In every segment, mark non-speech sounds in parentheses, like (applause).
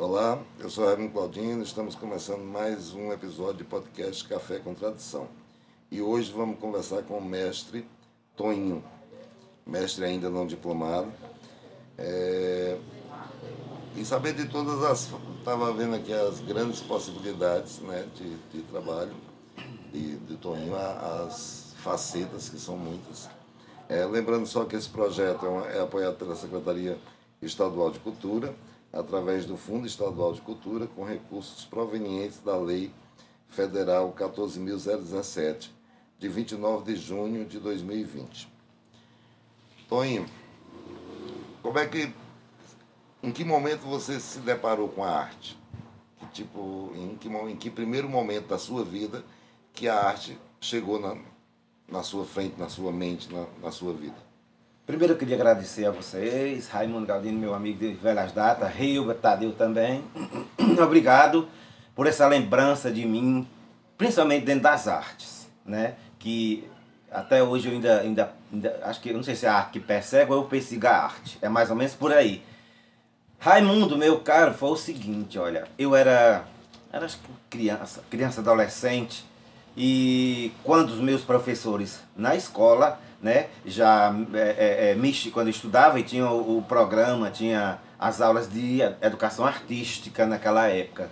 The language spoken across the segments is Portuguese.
Olá, eu sou Raimundo Claudino, estamos começando mais um episódio de podcast Café com Tradição. E hoje vamos conversar com o mestre Toninho, mestre ainda não diplomado. É... E saber de todas as. Estava vendo aqui as grandes possibilidades né, de, de trabalho de, de Toninho, as facetas, que são muitas. É, lembrando só que esse projeto é, uma, é apoiado pela Secretaria Estadual de Cultura através do Fundo Estadual de Cultura, com recursos provenientes da Lei Federal 14.017, de 29 de junho de 2020. Toninho, como é que. Em que momento você se deparou com a arte? Que, tipo, em que, em que primeiro momento da sua vida que a arte chegou na, na sua frente, na sua mente, na, na sua vida? Primeiro eu queria agradecer a vocês, Raimundo Galdino, meu amigo de velhas datas, Rio, Tadeu também. (clears throat) Obrigado por essa lembrança de mim, principalmente dentro das artes, né? Que até hoje eu ainda, ainda, ainda acho que, não sei se é a arte que persegue ou eu persigo a arte, é mais ou menos por aí. Raimundo, meu caro, foi o seguinte, olha, eu era, era criança, criança adolescente, e quando os meus professores na escola né? Já é, é, é quando estudava e tinha o, o, programa, tinha as aulas de educação artística naquela época.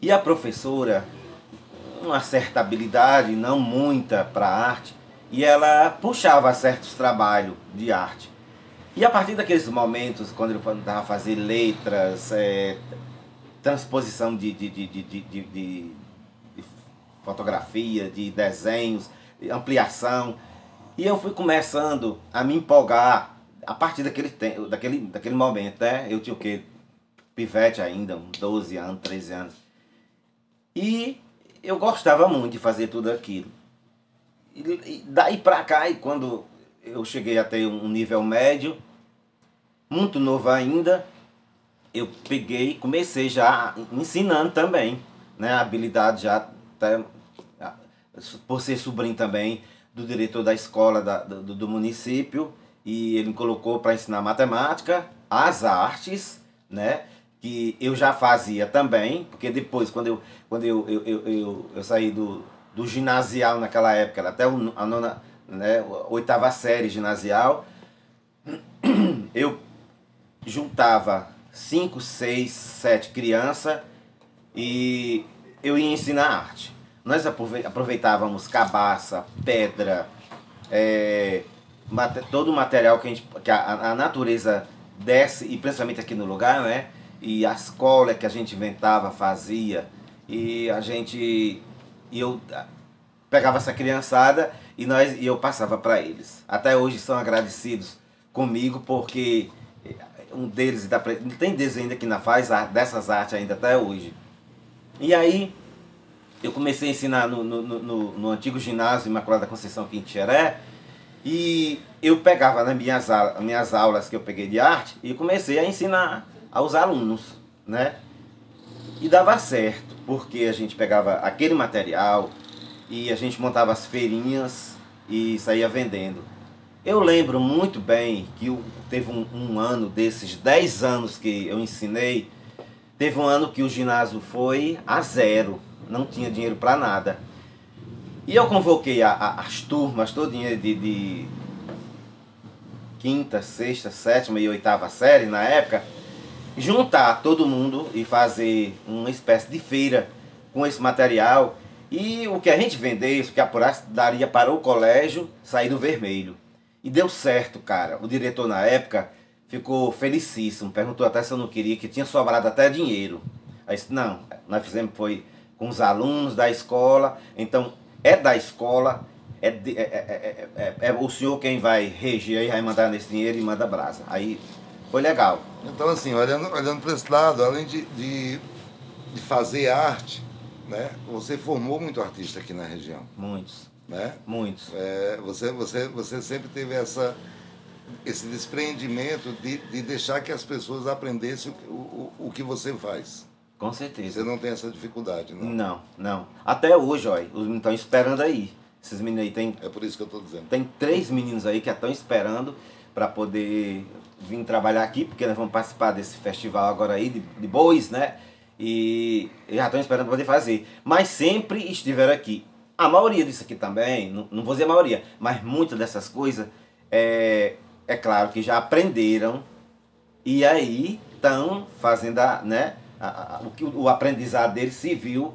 E a professora, uma certa habilidade, não muita para arte, e ela puxava certos trabalhos de arte. E a partir daqueles momentos, quando eu estava fazer letras, é, transposição de, de, de, de, de fotografia, de desenhos, ampliação, e eu fui começando a me empolgar a partir daquele, tempo, daquele, daquele momento, né? Eu tinha o quê? Pivete ainda, uns 12 anos, 13 anos. E eu gostava muito de fazer tudo aquilo. E daí pra cá, e quando eu cheguei a ter um nível médio, muito novo ainda, eu peguei comecei já ensinando também, né? Habilidade já, até, por ser sobrinho também, do diretor da escola da, do, do município e ele me colocou para ensinar matemática, as artes, né? Que eu já fazia também, porque depois, quando eu, quando eu, eu, eu, eu, eu saí do, do ginasial naquela época, até a nona, né, oitava série ginasial, (clears throat) eu juntava cinco, seis, sete crianças e eu ia ensinar arte. Nós aproveitávamos cabaça, pedra, é, todo o material que, a, gente, que a, a, natureza desce, e principalmente aqui no lugar, né? E as colas que a gente inventava, fazia. E a gente. E eu pegava essa criançada e, nós, e eu passava para eles. Até hoje são agradecidos comigo porque um deles ainda, tem deles ainda que ainda faz dessas artes ainda até hoje. E aí eu comecei a ensinar no, no, no, no antigo ginásio Imaculada Conceição Quintiré e eu pegava nas minhas, minhas aulas que eu peguei de arte e comecei a ensinar aos alunos, né? E dava certo, porque a gente pegava aquele material e a gente montava as feirinhas e saía vendendo. Eu lembro muito bem que teve um, um ano desses 10 anos que eu ensinei, teve um ano que o ginásio foi a zero não tinha dinheiro para nada. E eu convoquei a, a, as turmas todinhas de, de quinta, sexta, sétima e oitava série na época, juntar todo mundo e fazer uma espécie de feira com esse material. E o que a gente vendesse, o que apurasse, daria para o colégio sair do vermelho. E deu certo, cara. O diretor na época ficou felicíssimo. Perguntou até se eu não queria, que tinha sobrado até dinheiro. Aí disse, não, nós fizemos, foi com os alunos da escola. Então, é da escola, é, de, é, é, é, é, o senhor quem vai reger aí, vai mandar nesse dinheiro e manda brasa. Aí foi legal. Então, assim, olhando, olhando para esse lado, além de, de, de, fazer arte, né, você formou muito artista aqui na região. Muitos. Né? Muitos. É, você, você, você sempre teve essa, esse desprendimento de, de deixar que as pessoas aprendessem o, o, o que você faz. Com certeza. Você não tem essa dificuldade, não? Não, não. Até hoje, olha, os meninos estão esperando aí. Esses meninos aí tem. É por isso que eu estou dizendo. Tem três meninos aí que estão esperando para poder vim trabalhar aqui, porque nós vamos participar desse festival agora aí de, de bois, né? E, já estão esperando poder fazer. Mas sempre estiveram aqui. A maioria disso aqui também, não, não vou dizer a maioria, mas muitas dessas coisas, é, é claro que já aprenderam e aí estão fazendo a, né, a, a, o, o aprendizado deles se viu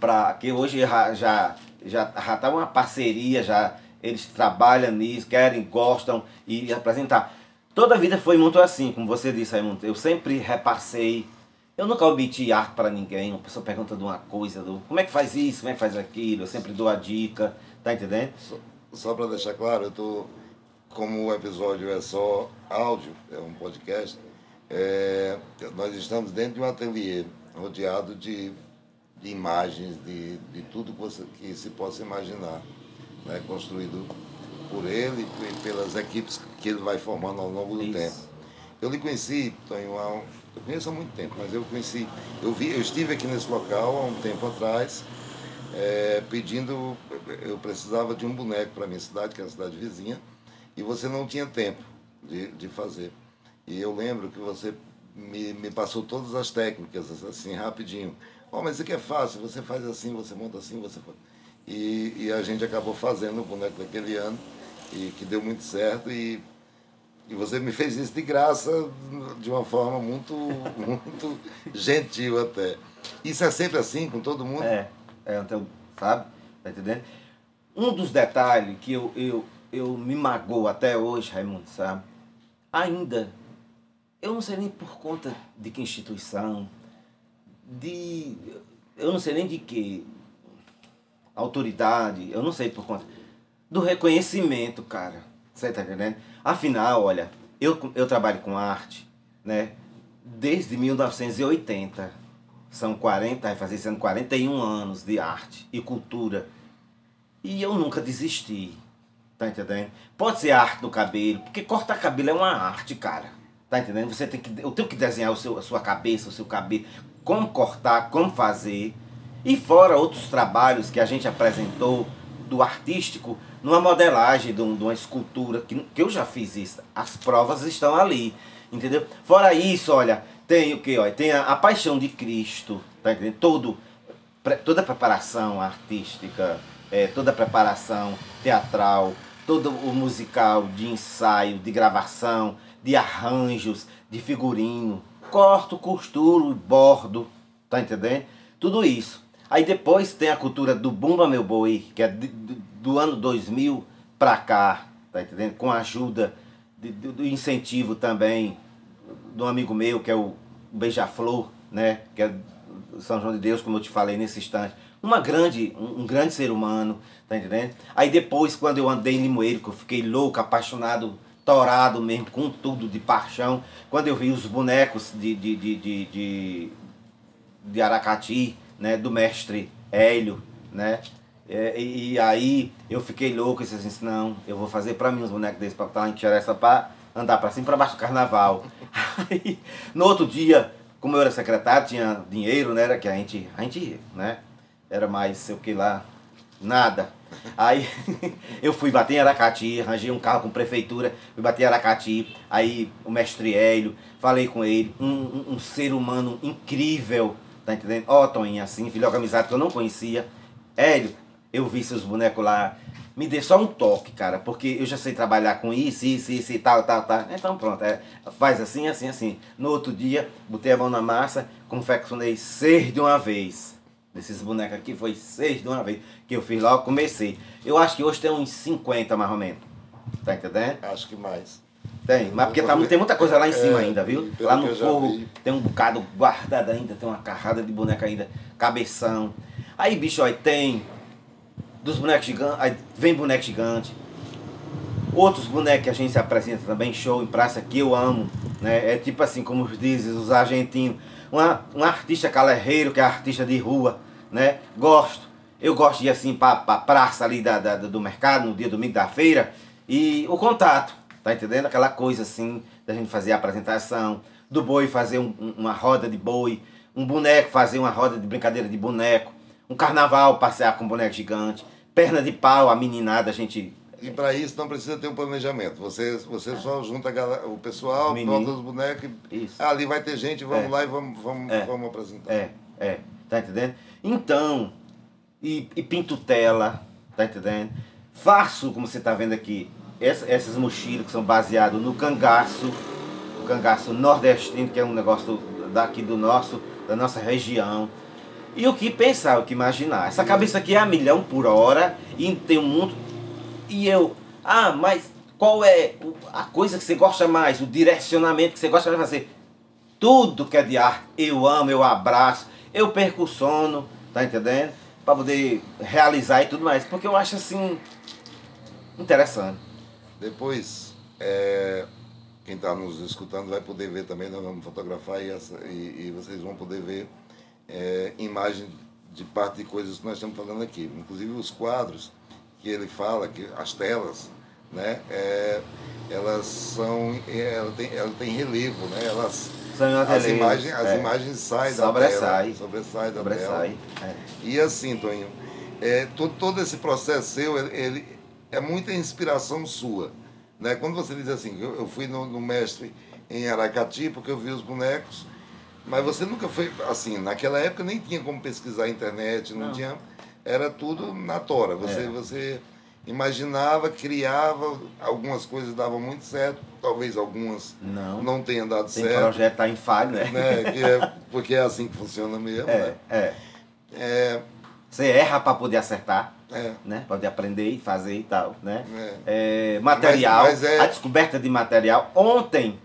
para que hoje já já já está uma parceria já eles trabalham nisso querem gostam e apresentar. Toda a vida foi muito assim como você disse Raimundo. Eu sempre repassei. Eu nunca obti arte para ninguém. Uma pessoa pergunta de uma coisa do como é que faz isso? Como é que faz aquilo? Eu sempre dou a dica tá entendendo? Só, só para deixar claro eu tô como o episódio é só áudio é um podcast é, nós estamos dentro de um ateliê rodeado de de imagens, de, de tudo que, você, que se possa imaginar, né? construído por ele e pelas equipes que ele vai formando ao longo do Isso. tempo. Eu lhe conheci, Tonho, há, eu conheço há muito tempo, mas eu conheci, eu vi, eu estive aqui nesse local há um tempo atrás, é, pedindo, eu precisava de um boneco para a minha cidade, que é a cidade vizinha, e você não tinha tempo de, de fazer. E eu lembro que você me, me passou todas as técnicas, assim, rapidinho. Oh, mas isso aqui é fácil, você faz assim, você monta assim, você faz. E, e a gente acabou fazendo o boneco daquele ano, e que deu muito certo, e, e você me fez isso de graça, de uma forma muito, (laughs) muito gentil até. Isso é sempre assim com todo mundo? É, é então, sabe? Tá entendendo? Um dos detalhes que eu, eu, eu me magoo até hoje, Raimundo, sabe? Ainda, eu não sei nem por conta de que instituição, de. Eu não sei nem de que. Autoridade, eu não sei por conta. Do reconhecimento, cara. Você tá entendendo? Afinal, olha, eu, eu trabalho com arte, né? Desde 1980. São 40, vai fazer sendo 41 anos de arte e cultura. E eu nunca desisti. Tá entendendo? Pode ser arte do cabelo, porque cortar cabelo é uma arte, cara. Tá entendendo? Você tem que. Eu tenho que desenhar o seu, a sua cabeça, o seu cabelo como cortar, como fazer. E fora outros trabalhos que a gente apresentou do artístico, numa modelagem de, uma escultura, que, que eu já fiz isso. As provas estão ali, entendeu? Fora isso, olha, tem o que? Olha, tem a, a paixão de Cristo, tá entendendo? Todo, pre, toda a preparação artística, é, toda a preparação teatral, todo o musical de ensaio, de gravação, de arranjos, de figurino, corto, costuro, bordo, tá entendendo? Tudo isso. Aí depois tem a cultura do Bumba Meu Boi, que é do ano 2000 pra cá, tá entendendo? Com a ajuda de, do incentivo também de um amigo meu, que é o Beija-Flor, né? Que é São João de Deus, como eu te falei nesse instante. Uma grande, um, um grande ser humano, tá entendendo? Aí depois, quando eu andei em Limoeiro, que eu fiquei louco, apaixonado torado mesmo, com tudo de paixão. Quando eu vi os bonecos de, de, de, de, de, Aracati, né, do mestre Hélio, né? É, e, e, aí eu fiquei louco e disse assim, não, eu vou fazer para mim uns bonecos desses para estar em essa para andar para cima para baixo do carnaval. (laughs) Aí, no outro dia, como eu era secretário, tinha dinheiro, né? Era que a gente, a gente, né? Era mais, sei o que lá, nada. Aí (laughs) eu fui bater em Aracati, arranjei um carro com prefeitura, fui bater em Aracati, aí o mestre Hélio, falei com ele, um, um, um ser humano incrível, tá entendendo? Ó, oh, Toninho, assim, filho de amizade que eu não conhecia. Hélio, eu vi seus bonecos lá, me dê só um toque, cara, porque eu já sei trabalhar com isso, isso, isso e tal, tal, tal. Então pronto, é, faz assim, assim, assim. No outro dia, botei a mão na massa, confeccionei seis de uma vez. Desses bonecos aqui foi seis de uma vez que eu fiz logo, comecei. Eu acho que hoje tem uns 50 mais ou menos. Tá entendendo? Acho que mais. Tem, mas porque tá, tem muita coisa lá em cima é, ainda, viu? Lá no fogo tem um bocado guardado ainda, tem uma carrada de boneca ainda, cabeção. Aí, bicho, aí tem dos bonecos gigantes, aí vem boneco gigante. Outros bonecos que a gente se apresenta também, show em praça, que eu amo, né? É tipo assim, como dizem os argentinos, uma, um artista calerreiro, que é artista de rua, né? Gosto. Eu gosto de ir assim para a praça ali da, da, do mercado, no dia domingo da feira, e o contato, tá entendendo? Aquela coisa assim, da gente fazer a apresentação, do boi fazer um, uma roda de boi, um boneco fazer uma roda de brincadeira de boneco, um carnaval passear com um boneco gigante, perna de pau, a meninada, a gente E para isso não precisa ter um planejamento. Você, você só junta o pessoal, bota os bonecos e Isso. ah, ali vai ter gente, vamos É. lá e vamos, vamos, É. vamos apresentar. É, é, tá entendendo? Então, e, e pinto tela, tá entendendo? Faço, como você tá vendo aqui, essa- essas mochilas que são baseadas no cangaço, o cangaço nordestino, que é um negócio daqui do nosso, da nossa região. E o que pensar, o que imaginar. Essa cabeça aqui é a milhão por hora e tem um mundo. E eu, ah, mas qual é a coisa que você gosta mais, o direcionamento que você gosta de fazer? Tudo que é de arte, eu amo, eu abraço, eu perco o sono, tá entendendo? Pra poder realizar e tudo mais. Porque eu acho assim. interessante. Depois, é, quem está nos escutando vai poder ver também, nós vamos fotografar e, essa- e- e vocês vão poder ver é, imagem de parte de coisas que nós estamos falando aqui. Inclusive os quadros que ele fala, que as telas, né, é, elas são, é, ela tem, ela tem relevo, né, elas, as, relevos, imagens, as é. imagens saem da Sobressai. tela, sobressai da Sobressai. tela. É. E assim, Toninho, é, todo, todo esse processo seu, ele, ele é muita inspiração sua. Né? Quando você diz assim, eu, eu fui no, no mestre em Aracati porque eu vi os bonecos, mas você nunca foi, assim, naquela época nem tinha como pesquisar a internet, não, Não. tinha, era tudo na tora. Você, É. você imaginava, criava, algumas coisas davam muito certo, talvez algumas Não. não tenham dado Tem certo. projeto tá em falha, né? Né? Que é, porque é assim que funciona mesmo. É, Né? é. É, Você erra pra poder acertar, é, né? Pra poder aprender e fazer e tal, né? é. É, material, Mas- mas é- a descoberta de material. Ontem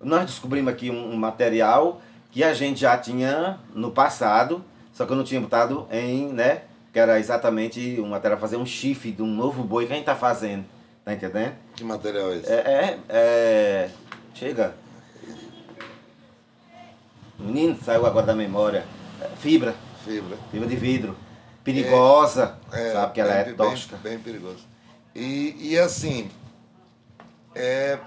nós descobrimos aqui um, um material que a gente já tinha no passado, só que eu não tinha botado em, né? Que era exatamente um material fazer um chifre de um novo boi que a gente tá fazendo. Tá entendendo? Que material é esse? É, é, é. Chega. Menino, saiu agora da memória. É, Fibra, Fibra. fibra de vidro. Perigosa, É, sabe que ela é bem- tóxica. Bem, bem perigoso. E, e assim, é,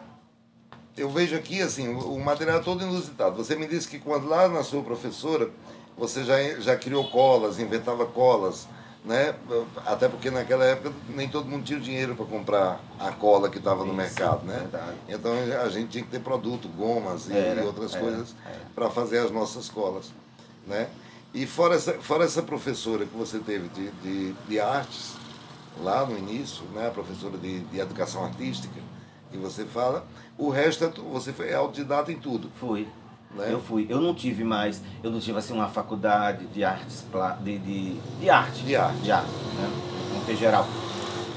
eu vejo aqui assim, o, material é todo inusitado. Você me disse que quando lá na sua professora, você já, já criou colas, inventava colas, né? Até porque naquela época nem todo mundo tinha dinheiro para comprar a cola que estava no mercado, né? verdade. Então a gente tinha que ter produto, gomas e, Era, outras era, coisas para fazer as nossas colas, né? E fora essa, fora essa professora que você teve de, de, de artes, lá no início, né, a professora de, de educação artística, que você fala, o resto é, você foi autodidata em tudo. Fui. Né? Eu fui. Eu não tive mais, eu não tive assim uma faculdade de artes, de, de, de arte. De arte. De arte, né? Em geral.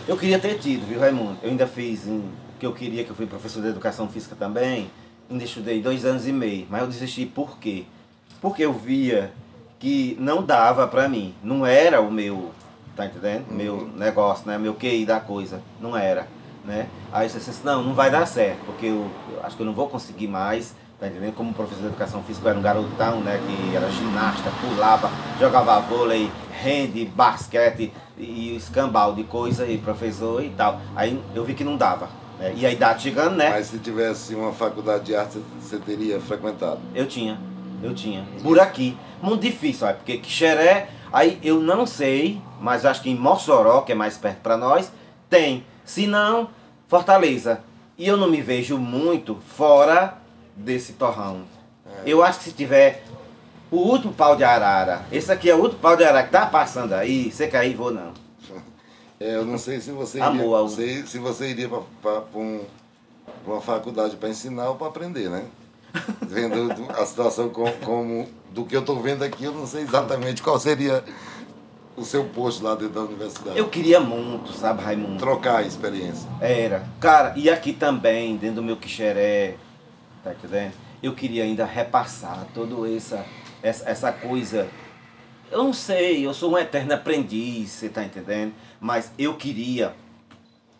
Eu queria ter tido, viu, Raimundo? Eu ainda fiz em, que eu queria, que eu fui professor de educação física também. Ainda estudei dois anos e meio, mas eu desisti por quê? Porque eu via que não dava pra mim. Não era o meu, tá entendendo? Meu negócio, né? Meu QI da coisa. Não era, né? Aí você disse, não, não vai dar certo, porque eu, eu acho que eu não vou conseguir mais, tá entendendo? Como professor de educação física, era um garotão, né? Que era ginasta, pulava, jogava vôlei, rende, basquete e escambau de coisa e professor e tal. Aí eu vi que não dava. né? E a idade chegando, né? Mas se tivesse uma faculdade de arte, você teria frequentado. Eu tinha, eu tinha. Por aqui. Muito difícil, olha, porque Quixeré, aí eu não sei, mas acho que em Mossoró, que é mais perto para nós, tem. Se não, Fortaleza. E eu não me vejo muito fora desse torrão. Eu acho que se tiver o último pau de arara, esse aqui é o último pau de arara que tá passando aí, você cair, vou não. (laughs) É, eu não sei se você iria, Amor, sei se você iria para um, pra uma faculdade para ensinar ou para aprender, né? (laughs) Vendo do- a situação como, como do que eu estou vendo aqui, eu não sei exatamente qual seria o seu posto lá dentro da universidade. Eu queria muito, sabe, Raimundo? Trocar a experiência. Era. Cara, e aqui também, dentro do meu quixeré, tá entendendo? Eu queria ainda repassar toda essa, essa, essa coisa. Eu não sei, eu sou um eterno aprendiz, você tá entendendo? Mas eu queria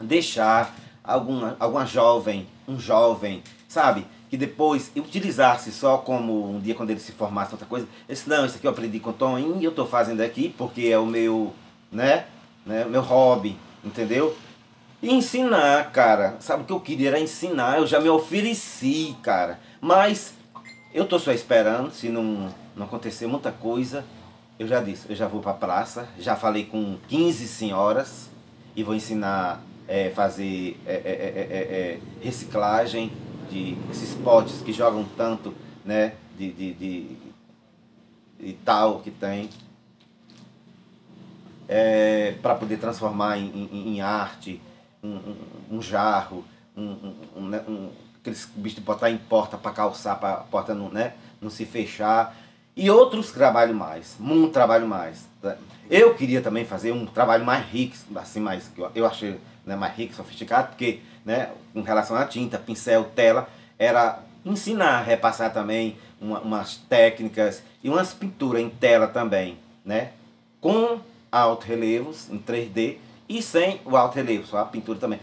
deixar alguma, alguma jovem, um jovem, sabe? Que depois utilizasse só como um dia quando ele se formasse outra coisa. Esse não, isso aqui eu aprendi com o Toninho e eu tô fazendo aqui porque é o meu, né? né? Meu hobby, entendeu? E ensinar, cara. Sabe o que eu queria era ensinar. Eu já me ofereci, cara. Mas eu tô só esperando, se não, não acontecer muita coisa. Eu já disse, eu já vou pra praça, já falei com 15 senhoras e vou ensinar é, fazer é, é, é, reciclagem de esses potes que jogam tanto, né? De, de, de, de tal que tem. para poder transformar em, em, em arte um, um, um jarro, um, um, né, um, aqueles bichos de botar em porta para calçar, para a porta não, né, não se fechar. E outros trabalham mais, muito trabalho mais. Né. Eu queria também fazer um trabalho mais rico, assim, mais, eu achei né, mais rico, sofisticado, porque né, com relação à tinta, pincel, tela, era ensinar, repassar também uma, umas técnicas e umas pinturas em tela também, né? Com alto relevos em 3D e sem o alto relevo, só a pintura também.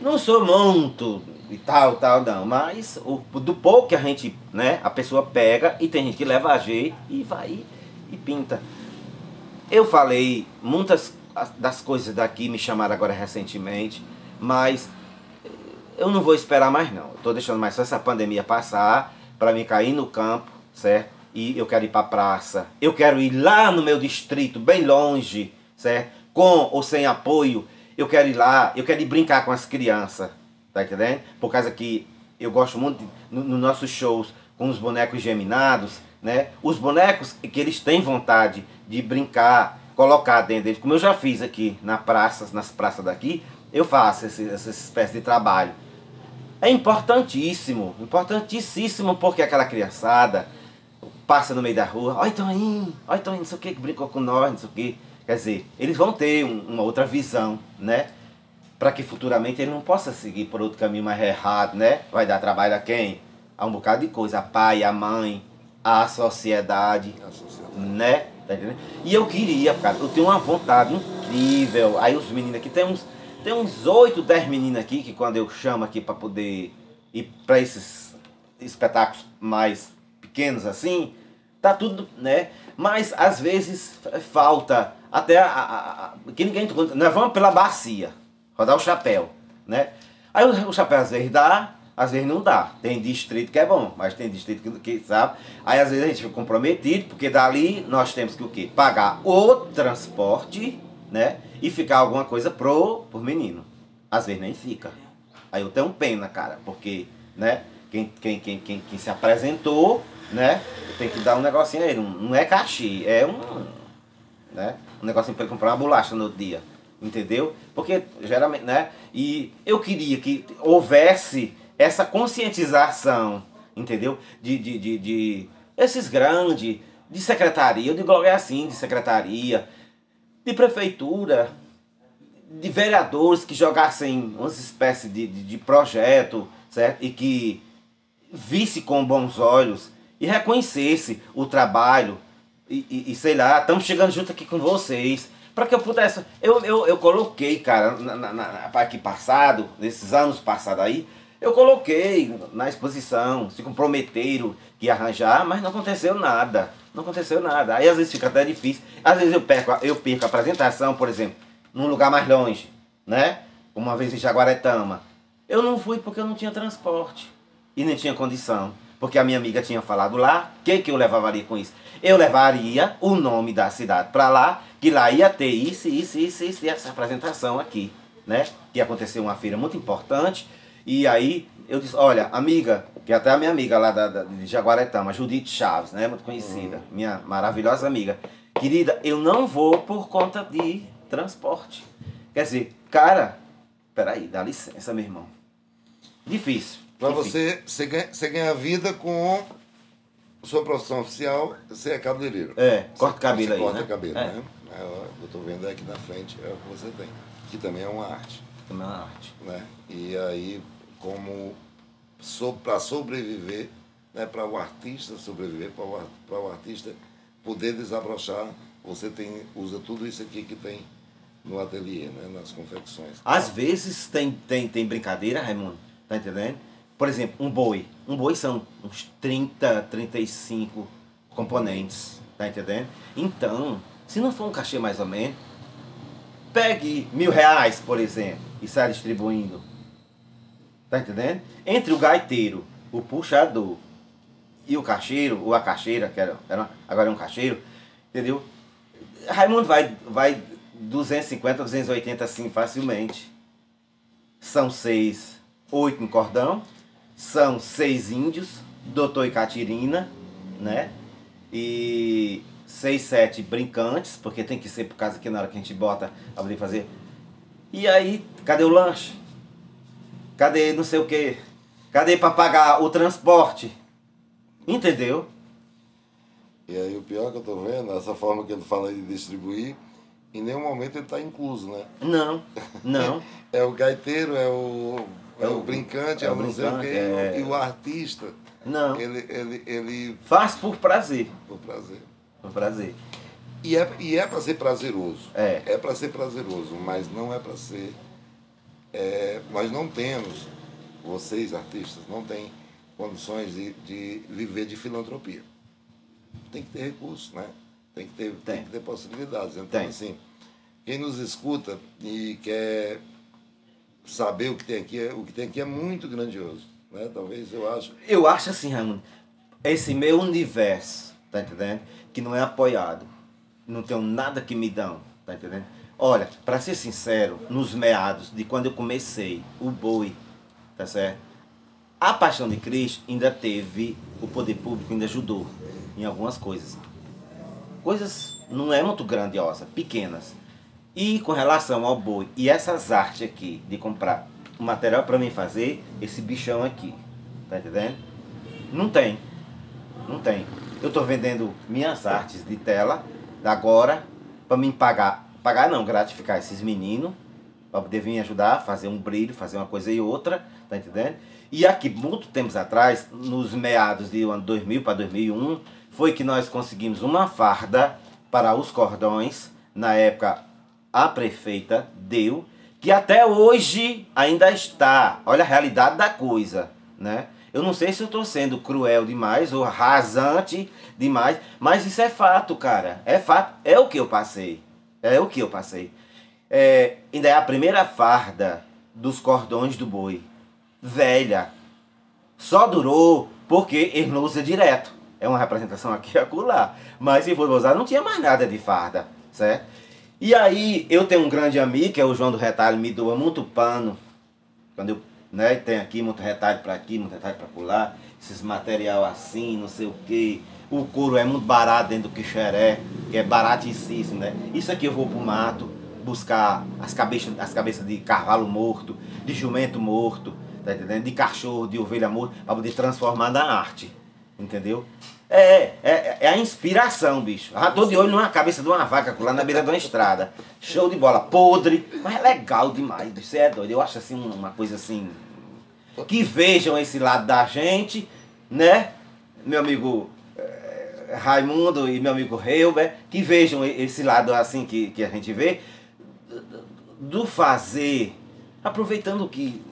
Não sou muito e tal, tal, não, mas o, do pouco que a gente, né, a pessoa pega e tem gente que leva a jeito e vai e pinta. Eu falei muitas das coisas daqui, me chamaram agora recentemente, mas eu não vou esperar mais não. Estou deixando mais só essa pandemia passar para me cair no campo, certo? E eu quero ir para praça. Eu quero ir lá no meu distrito, bem longe, certo? Com ou sem apoio eu quero ir lá, eu quero ir brincar com as crianças, tá entendendo? Por causa que eu gosto muito nos no nossos shows com os bonecos geminados, né? Os bonecos que eles têm vontade de brincar, colocar dentro deles, como eu já fiz aqui na praça, nas praças daqui, eu faço esse, essa espécie de trabalho. É importantíssimo, importantíssimo porque aquela criançada passa no meio da rua, olha Toninho, olha Toninho, não sei o que, que brincou com nós, não sei o que. Quer dizer, eles vão ter um, uma outra visão, né? Para que futuramente ele não possa seguir por outro caminho mais errado, né? Vai dar trabalho a quem? A um bocado de coisa, a pai, a mãe, a sociedade, a sociedade. né? Tá? E eu queria, cara, eu tenho uma vontade incrível. Aí os meninos aqui, tem uns, tem uns 8, 10 meninos aqui que quando eu chamo aqui para poder ir para esses espetáculos mais pequenos assim, tá tudo, né? Mas às vezes falta até a, a, a, que ninguém nós vamos pela bacia rodar o chapéu né? Aí o, o, chapéu às vezes dá às vezes não dá. Tem distrito que é bom mas tem distrito que, que sabe? Aí às vezes a gente fica comprometido porque dali nós temos que o quê? Pagar o transporte né? E ficar alguma coisa pro menino. Às vezes nem fica. Aí eu tenho pena cara porque né? Quem, quem, quem, quem, quem se apresentou né? Tem que dar um negocinho aí. Não, não é cachê é um né um negocinho para comprar uma bolacha no dia. Entendeu? Porque geralmente, né? E eu queria que houvesse essa conscientização, entendeu? De, de, de, de esses grandes, de secretaria, eu digo é assim, de secretaria, de prefeitura, de vereadores que jogassem umas espécies de, de, de projeto, certo? E que visse com bons olhos e reconhecesse o trabalho e, e, e, sei lá, estamos chegando junto aqui com vocês. Para que eu pudesse. Eu, eu, eu coloquei, cara, na, na, na, aqui passado, nesses anos passados aí, eu coloquei na exposição, se comprometeram que ia arranjar, mas não aconteceu nada. Não aconteceu nada. Aí às vezes fica até difícil. Às vezes eu perco, eu perco a apresentação, por exemplo, num lugar mais longe, né? Uma vez em Jaguaretama. Eu não fui porque eu não tinha transporte. E nem tinha condição. Porque a minha amiga tinha falado lá, o que, que eu levaria com isso? eu levaria o nome da cidade para lá, que lá ia ter isso, isso, isso, isso, e essa apresentação aqui, né? Que aconteceu uma feira muito importante. E aí eu disse, olha, amiga, que até a minha amiga lá da, da, de Jaguaretama, Judite Chaves, né? Muito conhecida, uhum. minha maravilhosa amiga. Querida, eu não vou por conta de transporte. Quer dizer, cara, peraí, dá licença, meu irmão. Difícil. Para você, você ganha, você ganha vida com sua profissão oficial, você é cabeleireiro. É, corta cabelo aí, corta né? cabelo, é. né? É, eu estou vendo aqui na frente, é o que você tem. Que também é uma arte. Também é uma arte. Né? E aí, como so, para sobreviver, né, para o artista sobreviver, para o, o artista poder desabrochar, você tem, usa tudo isso aqui que tem no ateliê, né, nas confecções. Às vezes tem, tem, tem brincadeira, Raimundo, tá entendendo? Por exemplo, um boi. Um boi são uns 30, 35 componentes, tá entendendo? Então, se não for um cachê mais ou menos, pegue mil reais, por exemplo, e sai distribuindo. Tá entendendo? Entre o gaiteiro, o puxador e o cacheiro, ou a cacheira, que era, era agora é um cacheiro, entendeu? Raimundo vai, vai 250, 280 assim facilmente. são seis, oito em cordão, são seis índios, doutor e Catirina, né? E seis, sete brincantes, porque tem que ser por causa que na hora que a gente bota poder fazer. E aí, cadê o lanche? Cadê não sei o que? Cadê para pagar o transporte? Entendeu? E aí o pior que eu tô vendo, essa forma que ele fala de distribuir, em nenhum momento ele está incluso, né? Não, não. (laughs) é o gaiteiro, é o, é, é o, brincante, é, é o não sei o quê, é... e o artista. Não. Ele, ele, ele. Faz por prazer. Por prazer. Por prazer. E é, e é para ser prazeroso. É. É para ser prazeroso, mas não é para ser. É, nós não temos, vocês artistas, não têm condições de, de viver de filantropia. Tem que ter recursos, né? Tem que ter, tem. tem que ter possibilidades. Então, tem. assim, quem nos escuta e quer saber o que tem aqui, o que tem aqui é muito grandioso. Né? Talvez eu acho. Eu acho assim, Raimundo, esse meu universo, tá entendendo? Que não é apoiado. Não tenho nada que me dão, tá entendendo? Olha, para ser sincero, nos meados de quando eu comecei, o boi, tá certo? A Paixão de Cristo ainda teve, o poder público ainda ajudou em algumas coisas coisas não é muito grandiosa, pequenas. E com relação ao boi e essas artes aqui de comprar o material para mim fazer esse bichão aqui, tá entendendo? Não tem. Não tem. Eu estou vendendo minhas artes de tela agora para mim pagar, pagar não, gratificar esses meninos para poder vir ajudar fazer um brilho, fazer uma coisa e outra, tá entendendo? E aqui, muito tempos atrás, nos meados de ano 2000 para 2001, foi que nós conseguimos uma farda para os cordões. Na época, a prefeita deu, que até hoje ainda está. Olha a realidade da coisa, né? Eu não sei se eu estou sendo cruel demais ou rasante demais, mas isso é fato, cara. É fato. É o que eu passei. É o que eu passei. É, ainda é a primeira farda dos cordões do boi. Velha. Só durou porque ele não usa direto é uma representação aqui e acolá. Mas se for usar, não tinha mais nada de farda, certo? E aí, eu tenho um grande amigo, que é o João do Retalho, me doa muito pano. Quando eu né, tem aqui muito retalho para aqui, muito retalho para pular, esses material assim, não sei o que. O couro é muito barato dentro do quixeré, que é baratíssimo, né? Isso aqui eu vou pro mato buscar as cabeças, as cabeças de cavalo morto, de jumento morto, tá entendendo? De cachorro, de ovelha morto, para poder transformar na arte. Entendeu? É, é, é a inspiração, bicho. Já tô de olho numa cabeça de uma vaca lá na beira de uma estrada. Show de bola, podre, mas é legal demais. Você é doido. Eu acho assim uma coisa assim. Que vejam esse lado da gente, né? Meu amigo é, Raimundo e meu amigo Helber, que vejam esse lado assim que, que a gente vê, do fazer, aproveitando que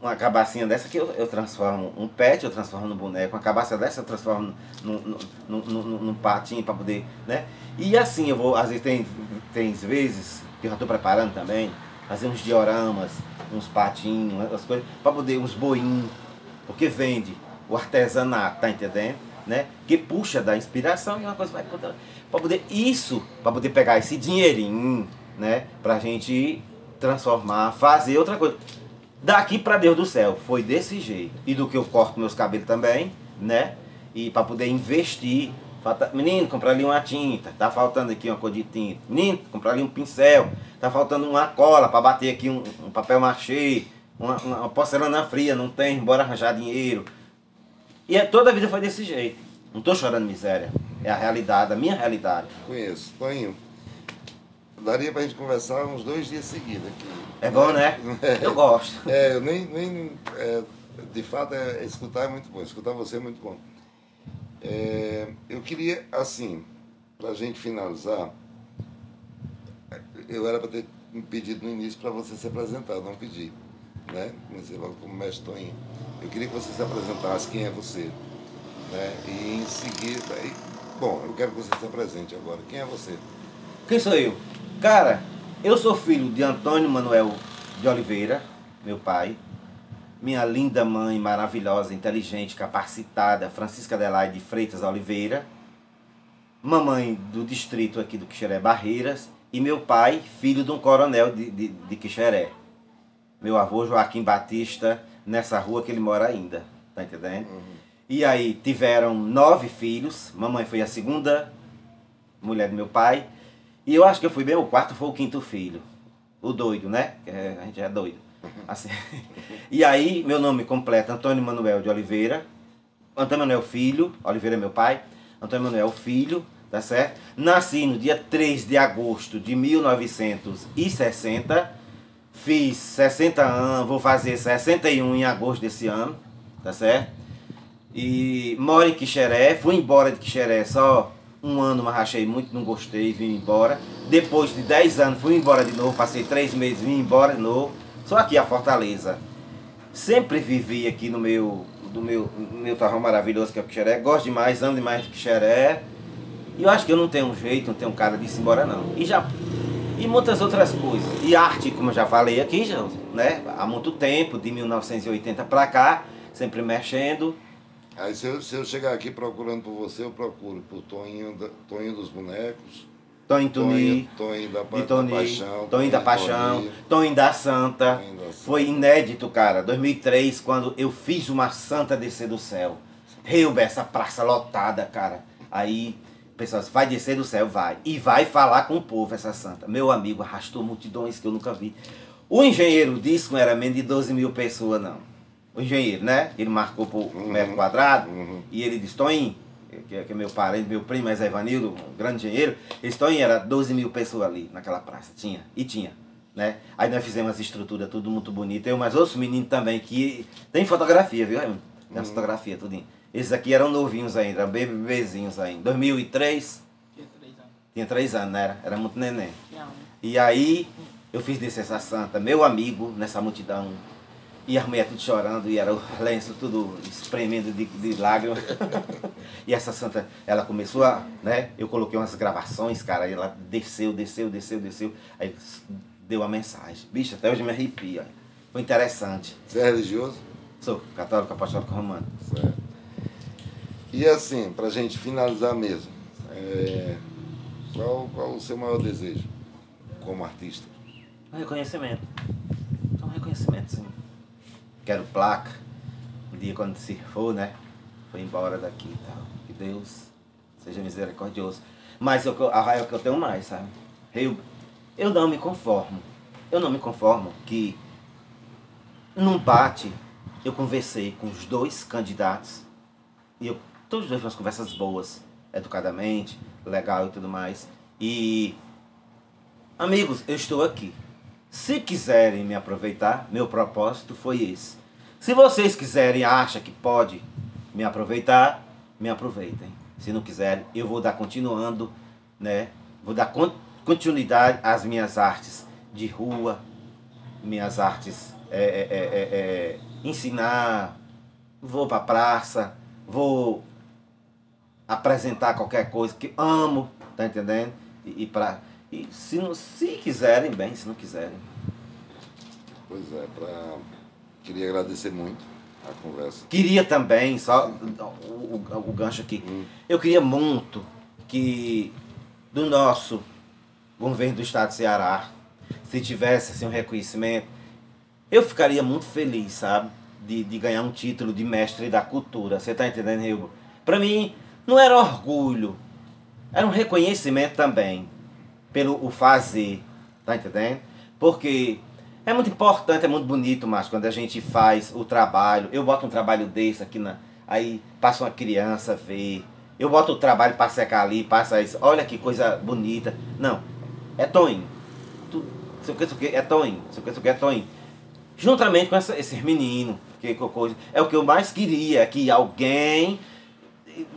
uma cabacinha dessa que eu, eu transformo um pet, eu transformo no boneco, uma cabaça dessa eu transformo num, num, num, num patinho para poder, né? E assim eu vou, às vezes tem, tem vezes que eu já estou preparando também, fazer uns dioramas, uns patinhos, as coisas, para poder, uns boinhos, porque vende o artesanato, tá entendendo? Né? Que puxa da inspiração e uma coisa vai para poder isso, para poder pegar esse dinheirinho, né? Pra gente transformar, fazer outra coisa. Daqui para Deus do céu, foi desse jeito. E do que eu corto meus cabelos também, né? E para poder investir. Falta... Menino, comprar ali uma tinta. Tá faltando aqui uma cor de tinta. Menino, comprar ali um pincel. Tá faltando uma cola para bater aqui um, um papel machê. Uma, uma, porcelana fria, não tem, bora arranjar dinheiro. E é, toda a vida foi desse jeito. Não tô chorando miséria. É a realidade, a minha realidade. Conheço. Toninho, daria pra gente conversar uns dois dias seguidos aqui. É bom, né? É, (laughs) eu gosto. É, eu nem. nem é, de fato, é, escutar é muito bom. Escutar você é muito bom. É, eu queria, assim, pra gente finalizar, eu era para ter pedido no início para você se apresentar, não pedi. Né? Comecei logo como mestre. Eu queria que você se apresentasse, quem é você. Né? E em seguida. E, bom, eu quero que você se apresente agora. Quem é você? Quem sou eu? Cara, eu sou filho de Antônio Manuel de Oliveira, meu pai. Minha linda mãe, maravilhosa, inteligente, capacitada, Francisca Adelaide Freitas Oliveira. Mamãe do distrito aqui do Quixeré Barreiras. E meu pai, filho de um coronel de, de, de Quixeré. meu avô Joaquim Batista, nessa rua que ele mora ainda, tá entendendo? E aí tiveram nove filhos, mamãe foi a segunda mulher do meu pai, e eu acho que eu fui bem, o quarto foi o quinto filho, o doido, né? É- a gente é doido. Assim. (laughs) E aí, meu nome completo, Antônio Manuel de Oliveira, Antônio Manuel Filho, Oliveira é meu pai, Antônio Manuel Filho, tá certo? Nasci no dia 3 de agosto de 1960, fiz 60 anos, vou fazer 61 em agosto desse ano, tá certo? E moro em Quixeré, fui embora de Quixeré só um ano, mas achei muito, não gostei, vim embora. Depois de 10 anos fui embora de novo, passei 3 meses, vim embora de novo. Só aqui a Fortaleza. Sempre vivi aqui no meu, do meu, meu tarrão maravilhoso que é o Quixeré. Gosto demais, amo demais de Quixeré. E eu acho que eu não tenho jeito, não tenho cara de ir embora não. E já e muitas outras coisas. E arte, como eu já falei aqui, já, né? Há muito tempo, de 1980 para cá, sempre mexendo. Aí se eu, se eu chegar aqui procurando por você, eu procuro por Toninho, da- Toninho dos Bonecos, Toninho Tuni, Toninho da, Pa- de Toni, da Paixão, Toninho da Paixão, Toninho. Da Santa. Toninho da Santa. Foi inédito, cara. 2003, quando eu fiz uma Santa descer do céu. Reuber, essa praça lotada, cara. Aí, pessoal vai descer do céu, vai. E vai falar com o povo, essa Santa. Meu amigo, arrastou multidões que eu nunca vi. O engenheiro disse que não era menos de 12 mil pessoas, não. O engenheiro, né? Ele marcou por Uhum. metro quadrado. Uhum. E ele disse, Toninho, que é, que é meu parente, meu primo, mas é Evanildo, um grande engenheiro. Ele disse, Toninho, era 12 mil pessoas ali naquela praça. Tinha, e tinha. Né? Aí nós fizemos as estruturas, tudo muito bonito. Eu, mas outros meninos também, que tem fotografia, viu? Tem as fotografias, tudinho. Esses aqui eram novinhos ainda, eram bebezinhos ainda. 2003, Tinha três anos. tinha três anos, né? Era, era muito neném. Um. E aí eu fiz descer essa santa, meu amigo, nessa multidão. E as mulheres tudo chorando, e era o lenço tudo espremendo de, de lágrimas. e essa santa, ela começou a, né? Eu coloquei umas gravações, cara, e ela desceu, desceu, desceu, desceu. Aí deu a mensagem. Bicho, até hoje me arrepia. Foi interessante. Você é religioso? Sou católico, apostólico romano. Certo. E assim, pra gente finalizar mesmo, é, qual, qual o seu maior desejo como artista? Um reconhecimento. Um reconhecimento, sim. Quero placa. Um dia quando se for, né? Foi embora daqui e tal. Que Deus seja misericordioso. Mas é eu- a raiva que eu tenho mais, sabe? Eu, eu não me conformo. Eu não me conformo que num bate eu conversei com os dois candidatos e eu, todos os dois umas conversas boas, educadamente, legal e tudo mais. E Amigos, eu estou aqui. Se quiserem me aproveitar, meu propósito foi esse. Se vocês quiserem, acham que pode me aproveitar, me aproveitem. Se não quiserem, eu vou dar continuando, né? Vou dar con- continuidade às minhas artes de rua, minhas artes é, é, é, é, é, ensinar, vou para praça, vou apresentar qualquer coisa que amo, tá entendendo? E, e, pra, e se, não, se quiserem, bem, se não quiserem. Pois é, pra... queria agradecer muito a conversa. Queria também, só o, o, o gancho aqui, Hum. eu queria muito que do nosso governo do estado de Ceará, se tivesse assim, um reconhecimento, eu ficaria muito feliz, sabe? De, de ganhar um título de mestre da cultura. Você tá entendendo, Rilbo? Pra mim, não era orgulho, era um reconhecimento também pelo o fazer, tá entendendo? Porque é muito importante, é muito bonito, mas quando a gente faz o trabalho, eu boto um trabalho desse aqui na, aí passa uma criança ver, eu boto o trabalho para secar ali, passa isso, olha que coisa bonita. Não, é Toninho. Tu, sei o que, sei o que, é Toninho, sei o que, sei o que, é Toninho. Juntamente com essa, esses meninos, que, que coisa, é o que eu mais queria, que alguém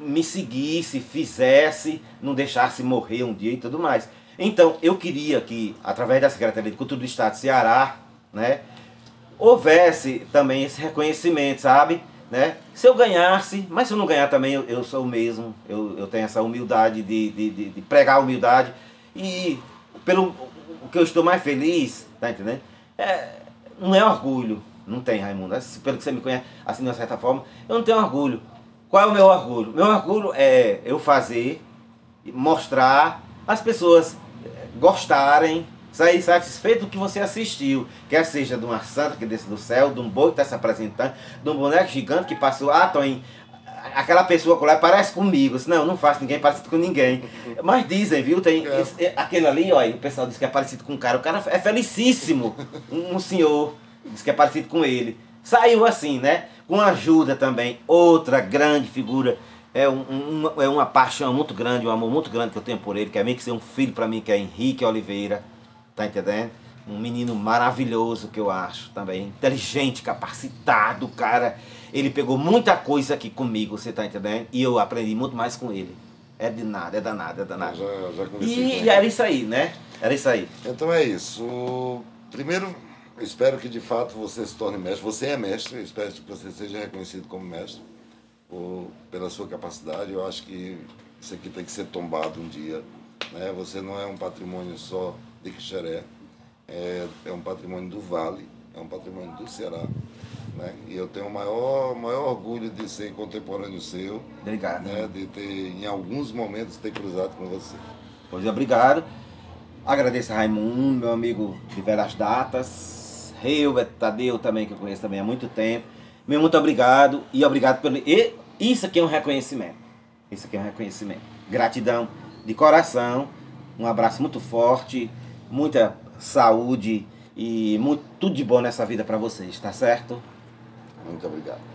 me seguisse, fizesse, não deixasse morrer um dia e tudo mais. Então, eu queria que, através da Secretaria de Cultura do Estado de Ceará, né, houvesse também esse reconhecimento, sabe? Né? Se eu ganhasse, mas se eu não ganhar também, eu, eu sou o mesmo, eu, eu tenho essa humildade de, de, de, de pregar a humildade. E pelo o que eu estou mais feliz, tá entendendo? É, não é orgulho, não tem, Raimundo. Assim, Pelo que você me conhece, assim, de uma certa forma, eu não tenho orgulho. Qual é o meu orgulho? Meu orgulho é eu fazer, mostrar, as pessoas gostarem, sair satisfeito do que você assistiu. Quer seja de uma santa que desce do céu, de um boi que está se apresentando, de um boneco gigante que passou. Ah, Toninho, aquela pessoa que lá parece comigo. Não, não faço ninguém parecido com ninguém. (laughs) Mas dizem, viu? Tem é. esse, aquele ali, ó, o pessoal diz que é parecido com um cara. O cara é felicíssimo. (laughs) Um, um senhor diz que é parecido com ele. Saiu assim, né? Com ajuda também. Outra grande figura. É, um, um, é uma paixão muito grande, um amor muito grande que eu tenho por ele, que é meio que ser um filho para mim, que é Henrique Oliveira. Tá entendendo? Um menino maravilhoso que eu acho também. Inteligente, capacitado, cara. Ele pegou muita coisa aqui comigo, você tá entendendo? E eu aprendi muito mais com ele. É de nada, é danado, é danado. Eu já, já e, e era isso aí, né? Era isso aí. Então é isso. Primeiro, espero que de fato você se torne mestre. Você é mestre, espero que você seja reconhecido como mestre por, pela sua capacidade. Eu acho que isso aqui tem que ser tombado um dia. Né? Você não é um patrimônio só de Quixeré, é, é um patrimônio do Vale, é um patrimônio do Ceará. Né? E eu tenho o maior, maior orgulho de ser contemporâneo seu. Obrigado. Né? De ter, em alguns momentos, ter cruzado com você. Pois é, obrigado. Agradeço a Raimundo, meu amigo de veras datas. Herbert Tadeu também, que eu conheço também há muito tempo. Meu muito obrigado e obrigado pelo. E isso aqui é um reconhecimento. Isso aqui é um reconhecimento. Gratidão de coração. Um abraço muito forte, muita saúde e muito, tudo de bom nessa vida para vocês, tá certo? Muito obrigado.